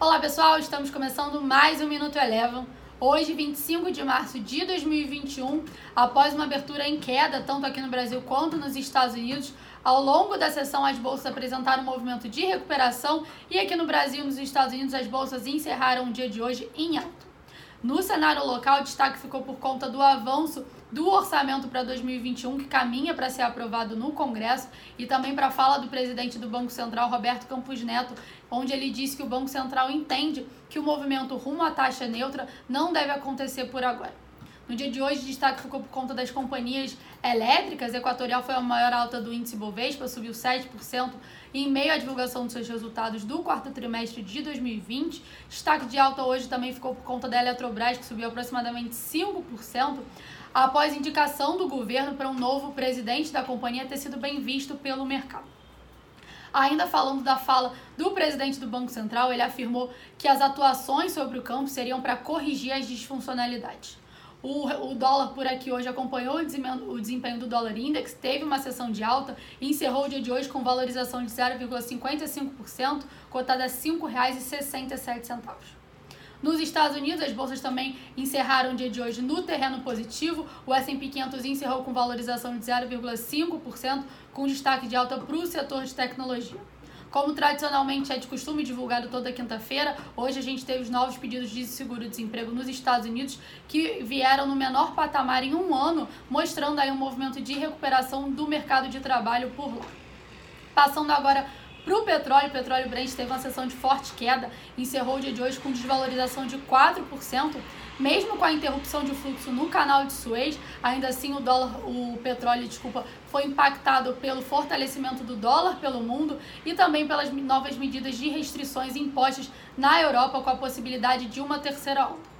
Olá pessoal, estamos começando mais um Minuto Elevam. Hoje, 25 de março de 2021, após uma abertura em queda, tanto aqui no Brasil quanto nos Estados Unidos, ao longo da sessão as bolsas apresentaram um movimento de recuperação e aqui no Brasil e nos Estados Unidos as bolsas encerraram o dia de hoje em alta. No cenário local, o destaque ficou por conta do avanço do orçamento para 2021, que caminha para ser aprovado no Congresso, e também para a fala do presidente do Banco Central, Roberto Campos Neto, onde ele disse que o Banco Central entende que o movimento rumo à taxa neutra não deve acontecer por agora. No dia de hoje, destaque ficou por conta das companhias elétricas. Equatorial foi a maior alta do índice Bovespa, subiu 7% em meio à divulgação dos seus resultados do quarto trimestre de 2020. Destaque de alta hoje também ficou por conta da Eletrobras, que subiu aproximadamente 5%, após indicação do governo para um novo presidente da companhia ter sido bem visto pelo mercado. Ainda falando da fala do presidente do Banco Central, ele afirmou que as atuações sobre o campo seriam para corrigir as disfuncionalidades. O, o dólar por aqui hoje acompanhou o desempenho, do dólar index, teve uma sessão de alta e encerrou o dia de hoje com valorização de 0,55%, cotada a R$ 5,67. Nos Estados Unidos, as bolsas também encerraram o dia de hoje no terreno positivo. O S&P 500 encerrou com valorização de 0,5%, com destaque de alta para o setor de tecnologia. Como tradicionalmente é de costume divulgado toda quinta-feira, hoje a gente teve os novos pedidos de seguro-desemprego nos Estados Unidos que vieram no menor patamar em um ano, mostrando aí um movimento de recuperação do mercado de trabalho por lá. Passando agora para o petróleo, o petróleo Brent teve uma sessão de forte queda, encerrou o dia de hoje com desvalorização de 4%, mesmo com a interrupção de fluxo no canal de Suez, ainda assim o dólar, o petróleo, desculpa, foi impactado pelo fortalecimento do dólar pelo mundo e também pelas novas medidas de restrições impostas na Europa com a possibilidade de uma terceira onda.